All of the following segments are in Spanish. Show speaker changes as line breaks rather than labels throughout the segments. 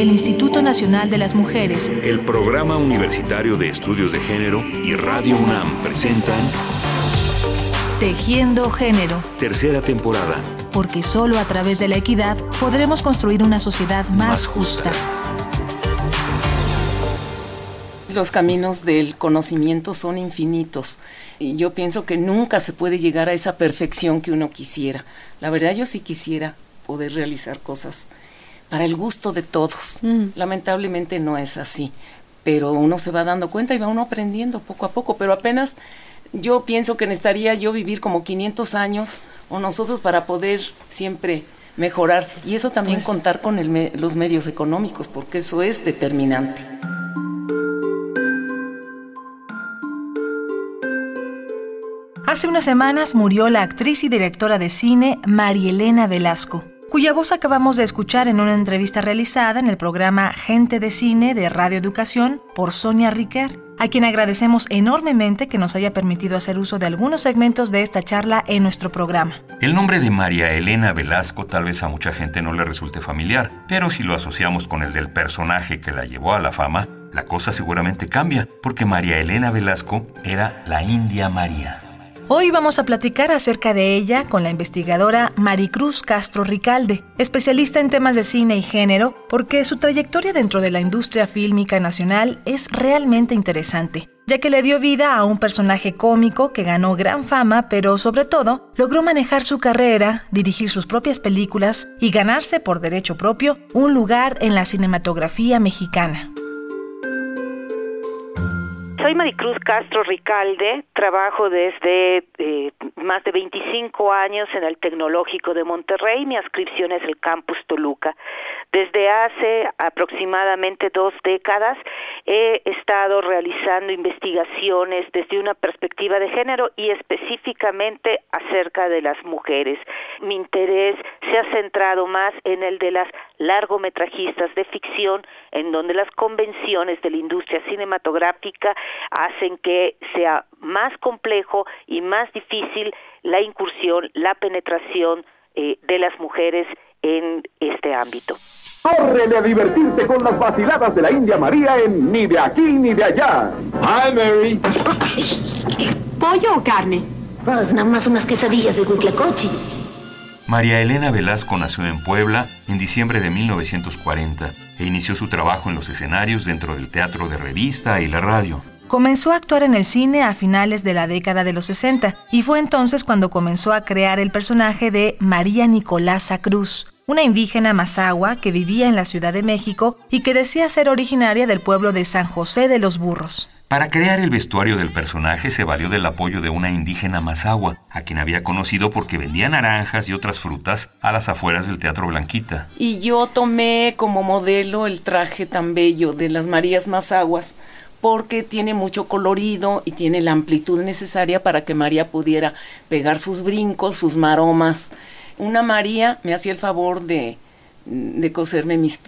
el Instituto Nacional de las Mujeres,
el Programa Universitario de Estudios de Género y Radio UNAM presentan
Tejiendo Género.
Tercera temporada.
Porque solo a través de la equidad podremos construir una sociedad más, justa.
Los caminos del conocimiento son infinitos y yo pienso que nunca se puede llegar a esa perfección que uno quisiera. La verdad yo sí quisiera poder realizar cosas para el gusto de todos. Mm. Lamentablemente no es así, pero uno se va dando cuenta y va uno aprendiendo poco a poco, pero apenas yo pienso que necesitaría yo vivir como 500 años o nosotros para poder siempre mejorar y eso también pues contar con los medios económicos porque eso es determinante.
Hace unas semanas murió la actriz y directora de cine Marielena Velasco cuya voz acabamos de escuchar en una entrevista realizada en el programa Gente de Cine de Radio Educación por Sonia Riquer, a quien agradecemos enormemente que nos haya permitido hacer uso de algunos segmentos de esta charla en nuestro programa.
El nombre de María Elena Velasco tal vez a mucha gente no le resulte familiar, pero si lo asociamos con el del personaje que la llevó a la fama, la cosa seguramente cambia, porque María Elena Velasco era la India María.
Hoy vamos a platicar acerca de ella con la investigadora Maricruz Castro Ricalde, especialista en temas de cine y género, porque su trayectoria dentro de la industria fílmica nacional es realmente interesante, ya que le dio vida a un personaje cómico que ganó gran fama, pero sobre todo logró manejar su carrera, dirigir sus propias películas y ganarse por derecho propio un lugar en la cinematografía mexicana.
Soy Maricruz Castro Ricalde, trabajo desde eh, más de 25 años en el Tecnológico de Monterrey, mi adscripción es el Campus Toluca. Desde hace aproximadamente dos décadas he estado realizando investigaciones desde una perspectiva de género y específicamente acerca de las mujeres. Mi interés se ha centrado más en el de las largometrajistas de ficción, en donde las convenciones de la industria cinematográfica hacen que sea más complejo y más difícil la incursión, la penetración eh, de las mujeres en este ámbito.
¡Córrele a divertirte con las vaciladas de la India María en Ni de aquí ni de allá!
¡Hi, Mary!
¿Pollo o carne?
Pues nada más unas quesadillas de huitlacoche.
María Elena Velasco nació en Puebla en diciembre de 1940 e inició su trabajo en los escenarios dentro del teatro de revista y la radio.
Comenzó a actuar en el cine a finales de la década de los 60 y fue entonces cuando comenzó a crear el personaje de María Nicolasa Cruz, una indígena mazahua que vivía en la Ciudad de México y que decía ser originaria del pueblo de San José de los Burros.
Para crear el vestuario del personaje se valió del apoyo de una indígena mazahua, a quien había conocido porque vendía naranjas y otras frutas a las afueras del Teatro Blanquita.
Y yo tomé como modelo el traje tan bello de las Marías Mazahuas, porque tiene mucho colorido y tiene la amplitud necesaria para que María pudiera pegar sus brincos, sus maromas. Una María me hacía el favor de de coserme mis,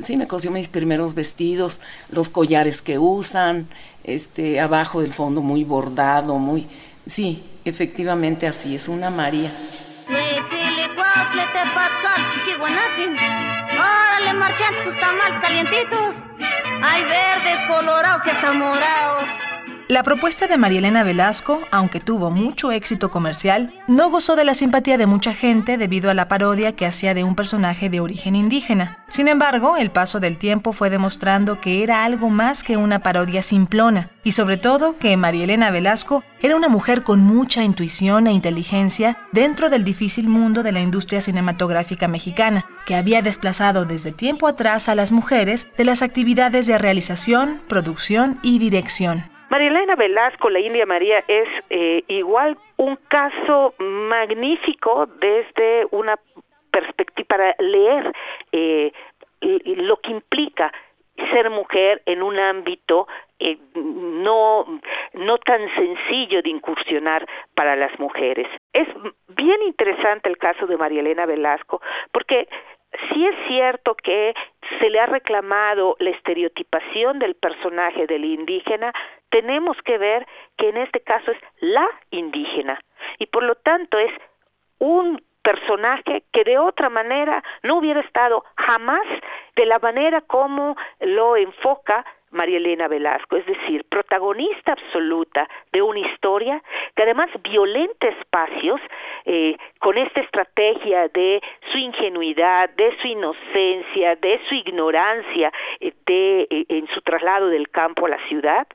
sí, me cosió mis primeros vestidos, los collares que usan, este, abajo del fondo muy bordado, muy, sí, efectivamente así, es una María.
Órale, marchantes, sus tamales calientitos. Hay verdes, colorados y hasta morados.
La propuesta de Marielena Velasco, aunque tuvo mucho éxito comercial, no gozó de la simpatía de mucha gente debido a la parodia que hacía de un personaje de origen indígena. Sin embargo, el paso del tiempo fue demostrando que era algo más que una parodia simplona, y sobre todo que Marielena Velasco era una mujer con mucha intuición e inteligencia dentro del difícil mundo de la industria cinematográfica mexicana, que había desplazado desde tiempo atrás a las mujeres de las actividades de realización, producción y dirección.
María Elena Velasco, la India María, es eh, igual un caso magnífico desde una perspectiva para leer eh, lo que implica ser mujer en un ámbito eh, no, no tan sencillo de incursionar para las mujeres. Es bien interesante el caso de María Elena Velasco porque sí es cierto que se le ha reclamado la estereotipación del personaje del indígena, tenemos que ver que en este caso es la indígena. Y por lo tanto es un personaje que de otra manera no hubiera estado jamás de la manera como lo enfoca María Elena Velasco, es decir, protagonista absoluta de una historia que además violenta espacios eh, con esta estrategia de su ingenuidad, de su inocencia, de su ignorancia eh, de, eh, en su traslado del campo a la ciudad,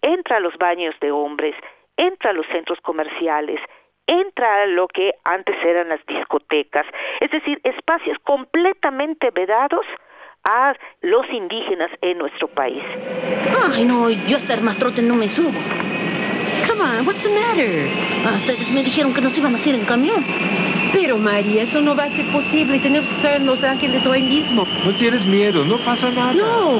entra a los baños de hombres, entra a los centros comerciales, entra a lo que antes eran las discotecas, es decir, espacios completamente vedados a los indígenas en nuestro país.
Ay, no, yo el mastrote no me subo. Come on, what's the matter? Hasta me dijeron que nos iban a hacer en camión.
Pero María, eso no va a ser posible. Tenemos que estar en Los Ángeles hoy mismo.
No tienes miedo, no pasa nada.
No,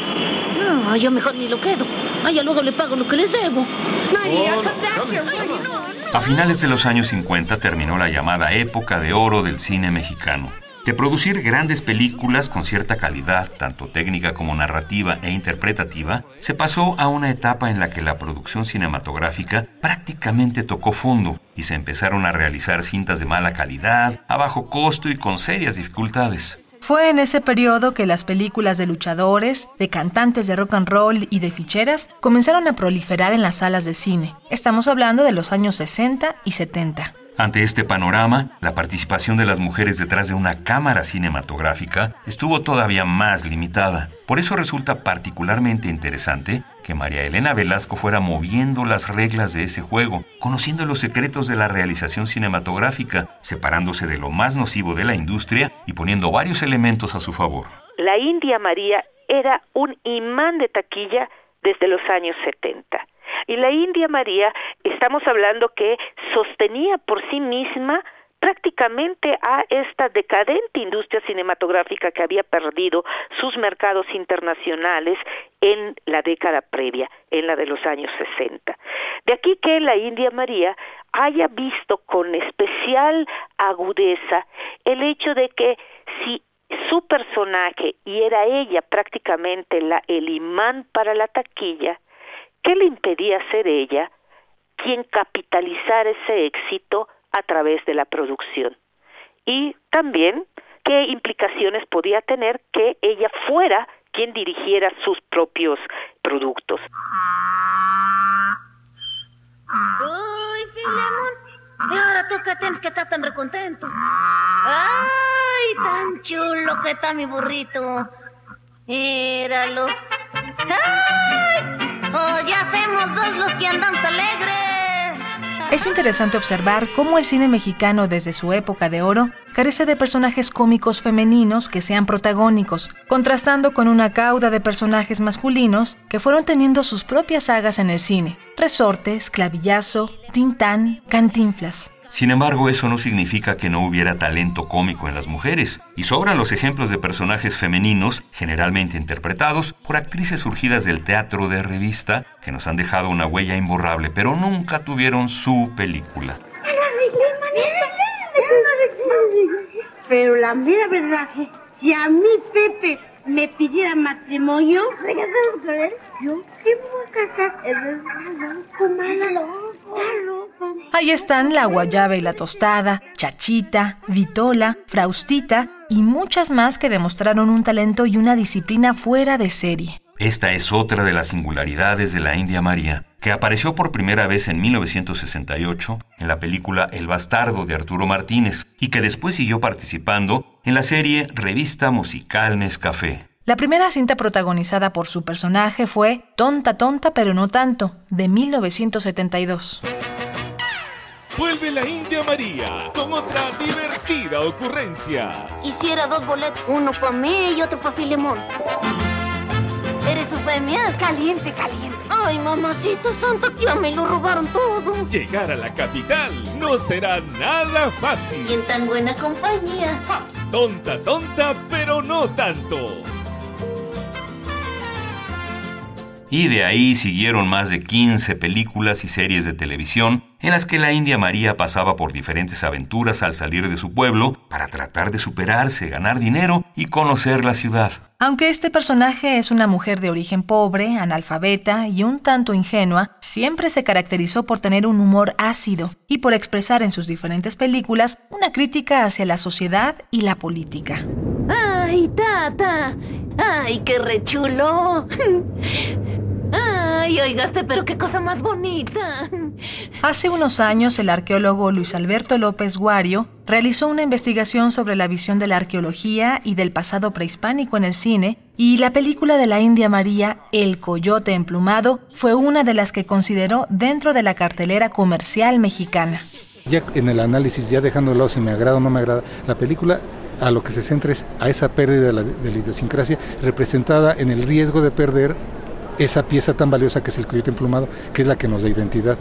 no, yo mejor ni lo quedo. Ay, luego le pago lo que les debo.
María,
Oh,
come back here.
Ay, no, no.
A finales de los años 50 terminó la llamada época de oro del cine mexicano. De producir grandes películas con cierta calidad, tanto técnica como narrativa e interpretativa, se pasó a una etapa en la que la producción cinematográfica prácticamente tocó fondo y se empezaron a realizar cintas de mala calidad, a bajo costo y con serias dificultades.
Fue en ese periodo que las películas de luchadores, de cantantes de rock and roll y de ficheras comenzaron a proliferar en las salas de cine. Estamos hablando de los años 60 y 70.
Ante este panorama, la participación de las mujeres detrás de una cámara cinematográfica estuvo todavía más limitada. Por eso resulta particularmente interesante que María Elena Velasco fuera moviendo las reglas de ese juego, conociendo los secretos de la realización cinematográfica, separándose de lo más nocivo de la industria y poniendo varios elementos a su favor.
La India María era un imán de taquilla desde los años 70. Y la India María, estamos hablando que sostenía por sí misma prácticamente a esta decadente industria cinematográfica que había perdido sus mercados internacionales en la década previa, en la de los años 60. De aquí que la India María haya visto con especial agudeza el hecho de que si su personaje y era ella prácticamente la, el imán para la taquilla, ¿qué le impedía ser ella quien capitalizara ese éxito a través de la producción? Y también qué implicaciones podía tener que ella fuera quien dirigiera sus propios productos.
Uy, Filemón. Y ahora tú que tienes que estar tan recontento. Ay, tan chulo que está mi burrito. Míralo. Ay, oh, hacemos dos los que andamos alegres.
Es interesante observar cómo el cine mexicano desde su época de oro carece de personajes cómicos femeninos que sean protagónicos, contrastando con una cauda de personajes masculinos que fueron teniendo sus propias sagas en el cine. Resortes, Clavillazo, Tintán, Cantinflas.
Sin embargo, eso no significa que no hubiera talento cómico en las mujeres, y sobran los ejemplos de personajes femeninos, generalmente interpretados por actrices surgidas del teatro de revista, que nos han dejado una huella imborrable, pero nunca tuvieron su película.
Pero la mera verdad, si a mí Pepe me pidiera matrimonio, yo sí me voy a casar. Está loco.
Ahí están la guayaba y la tostada, Chachita, Vitola, Fraustita y muchas más que demostraron un talento y una disciplina fuera de serie.
Esta es otra de las singularidades de la India María, que apareció por primera vez en 1968 en la película El Bastardo de Arturo Martínez y que después siguió participando en la serie Revista Musical Nescafé.
La primera cinta protagonizada por su personaje fue Tonta Tonta pero no tanto, de 1972.
Vuelve la India María con otra divertida ocurrencia.
Quisiera dos boletos, uno para mí y otro para Filemón. Miel, caliente, caliente. Ay, mamacita santa, ya me lo robaron todo.
Llegar a la capital no será nada fácil.
Y en tan buena compañía.
Ja, tonta, tonta, pero no tanto.
Y de ahí siguieron más de 15 películas y series de televisión en las que la India María pasaba por diferentes aventuras al salir de su pueblo para tratar de superarse, ganar dinero y conocer la ciudad.
Aunque este personaje es una mujer de origen pobre, analfabeta y un tanto ingenua, siempre se caracterizó por tener un humor ácido y por expresar en sus diferentes películas una crítica hacia la sociedad y la política.
Ay, tata. Ay, qué rechulo. Ay, oigaste, pero qué cosa más bonita.
Hace unos años, el arqueólogo Luis Alberto López Guario realizó una investigación sobre la visión de la arqueología y del pasado prehispánico en el cine, y la película de la India María, El Coyote Emplumado, fue una de las que consideró dentro de la cartelera comercial mexicana.
Ya en el análisis, ya dejando de lado si me agrada o no me agrada, la película a lo que se centra es a esa pérdida de la, de la idiosincrasia representada en el riesgo de perder esa pieza tan valiosa que es el coyote emplumado, que es la que nos da identidad.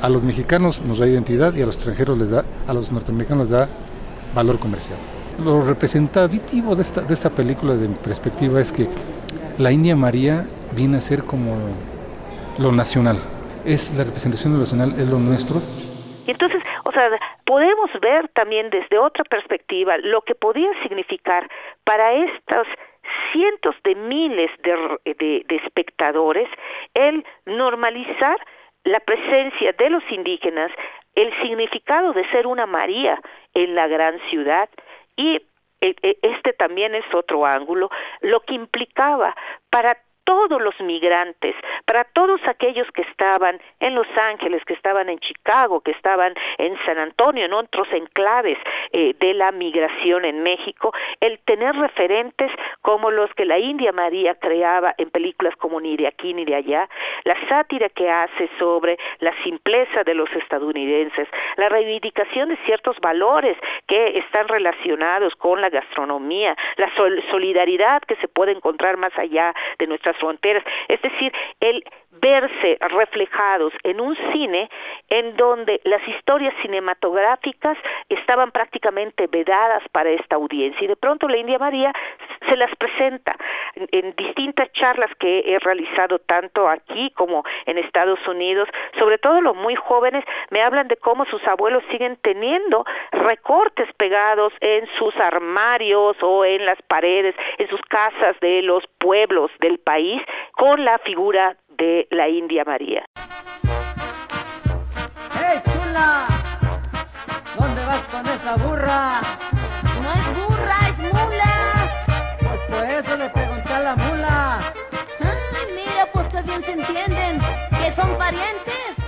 A los mexicanos nos da identidad y a los extranjeros les da, a los norteamericanos les da valor comercial. Lo representativo de esta, de esta película desde mi perspectiva es que la India María viene a ser como lo nacional. Es la representación nacional, es lo nuestro.
Entonces, o sea, podemos ver también desde otra perspectiva lo que podía significar para estos cientos de miles de, de, de, espectadores el normalizar la presencia de los indígenas, el significado de ser una María en la gran ciudad y este también es otro ángulo, lo que implicaba para todos los migrantes, para todos aquellos que estaban en Los Ángeles, que estaban en Chicago, que estaban en San Antonio, en otros enclaves eh, de la migración en México, el tener referentes como los que la India María creaba en películas como Ni de aquí ni de allá, la sátira que hace sobre la simpleza de los estadounidenses, la reivindicación de ciertos valores que están relacionados con la gastronomía, la sol solidaridad que se puede encontrar más allá de nuestras fronteras, es decir, el verse reflejados en un cine en donde las historias cinematográficas estaban prácticamente vedadas para esta audiencia. Y de pronto la India María se las presenta en, distintas charlas que he realizado tanto aquí como en Estados Unidos, sobre todo los muy jóvenes me hablan de cómo sus abuelos siguen teniendo recortes pegados en sus armarios o en las paredes, en sus casas de los pueblos del país con la figura de la India María.
¡Hey, chula! ¿Dónde vas con esa burra?
No es burra, es mula.
Pues por eso le pregunté a la mula.
Ay, mira, pues que bien se entienden, que son parientes.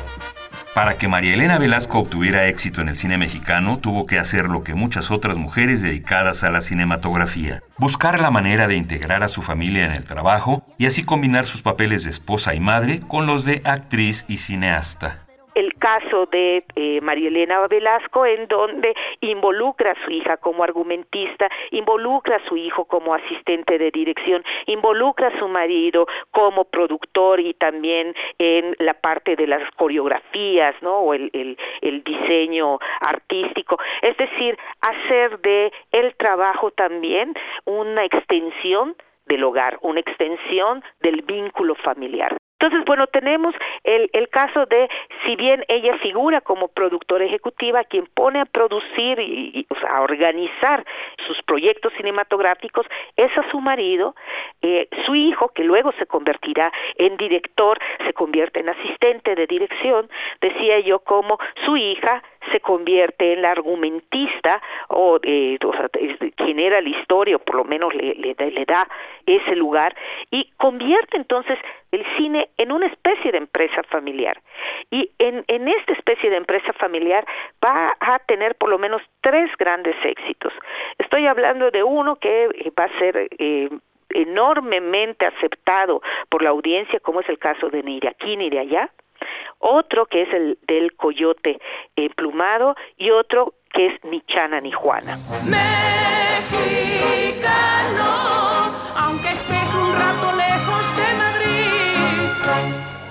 Para que María Elena Velasco obtuviera éxito en el cine mexicano, tuvo que hacer lo que muchas otras mujeres dedicadas a la cinematografía, buscar la manera de integrar a su familia en el trabajo y así combinar sus papeles de esposa y madre con los de actriz y cineasta
caso de eh, María Elena Velasco, en donde involucra a su hija como argumentista, involucra a su hijo como asistente de dirección, involucra a su marido como productor y también en la parte de las coreografías, ¿no? O el, el, el diseño artístico. Es decir, hacer de el trabajo también una extensión del hogar, una extensión del vínculo familiar. Entonces, bueno, tenemos el, el caso de, si bien ella figura como productora ejecutiva, quien pone a producir y, y a organizar sus proyectos cinematográficos es a su marido, eh, su hijo, que luego se convertirá en director, se convierte en asistente de dirección, decía yo como su hija se convierte en la argumentista o, eh, o sea, quien era la historia, o por lo menos le, le, le da ese lugar, y convierte entonces el cine en una especie de empresa familiar. Y en, en esta especie de empresa familiar va a tener por lo menos tres grandes éxitos. Estoy hablando de uno que va a ser eh, enormemente aceptado por la audiencia, como es el caso de Ni de aquí ni de allá, otro que es el del coyote emplumado y otro que es ni Chana ni Juana.
Mexicano, aunque estés un rato lejos de Madrid,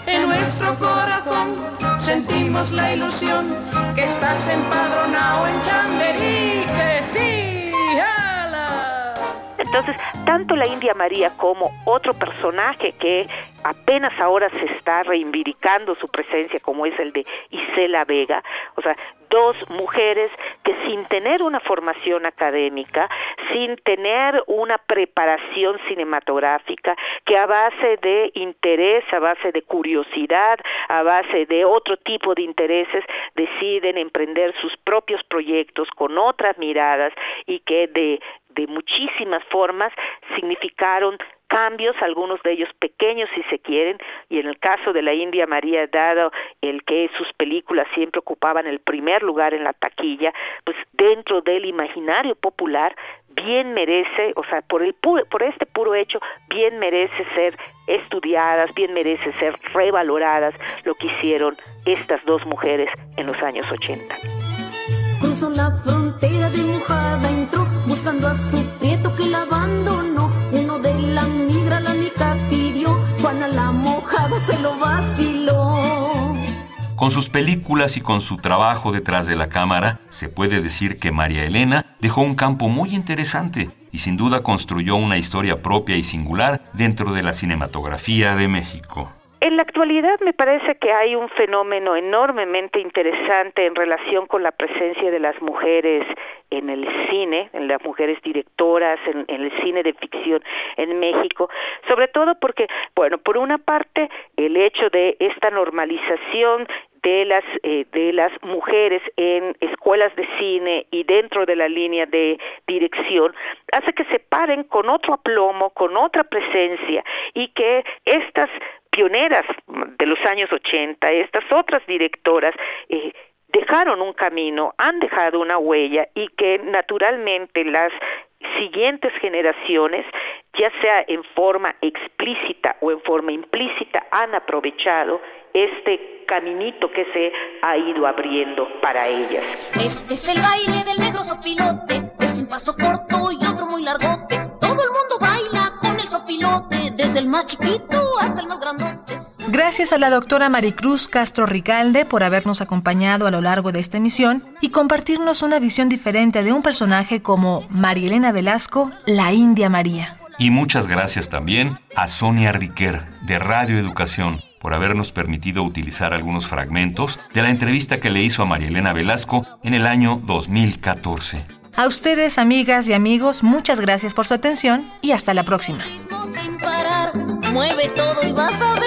en nuestro corazón sentimos la ilusión que estás empadronado en Chamberí, que sí, ala.
Entonces, tanto la India María como otro personaje que apenas ahora se está reivindicando su presencia como es el de Isela Vega, o sea, dos mujeres que sin tener una formación académica, sin tener una preparación cinematográfica, que a base de interés, a base de curiosidad, a base de otro tipo de intereses, deciden emprender sus propios proyectos con otras miradas y que de de muchísimas formas significaron cambios, algunos de ellos pequeños si se quieren, y en el caso de la India María dado el que sus películas siempre ocupaban el primer lugar en la taquilla, pues dentro del imaginario popular bien merece, o sea, por el por este puro hecho bien merece ser estudiadas, bien merece ser revaloradas lo que hicieron estas dos mujeres en los años 80.
Cruzó la frontera de entró buscando a su que la
Con sus películas y con su trabajo detrás de la cámara, se puede decir que María Elena dejó un campo muy interesante y sin duda construyó una historia propia y singular dentro de la cinematografía de México.
En la actualidad me parece que hay un fenómeno enormemente interesante en relación con la presencia de las mujeres en el cine, en las mujeres directoras, en, el cine de ficción en México, sobre todo porque, bueno, por una parte, el hecho de esta normalización de las eh, de las mujeres en escuelas de cine y dentro de la línea de dirección hace que se paren con otro aplomo, con otra presencia y que estas pioneras de los años 80, estas otras directoras, eh, dejaron un camino, han dejado una huella y que naturalmente las siguientes generaciones, ya sea en forma explícita o en forma implícita, han aprovechado este caminito que se ha ido abriendo para ellas.
Este es el baile del negro sopilote, es un paso corto y otro muy largote. Todo el mundo baila con el sopilote, desde el más chiquito hasta el.
Gracias a la doctora Maricruz Castro Ricalde por habernos acompañado a lo largo de esta emisión y compartirnos una visión diferente de un personaje como María Elena Velasco, la India María.
Y muchas gracias también a Sonia Riquer de Radio Educación por habernos permitido utilizar algunos fragmentos de la entrevista que le hizo a María Elena Velasco en el año 2014.
A ustedes, amigas y amigos, muchas gracias por su atención y hasta la próxima.
Mueve todo y vas a ver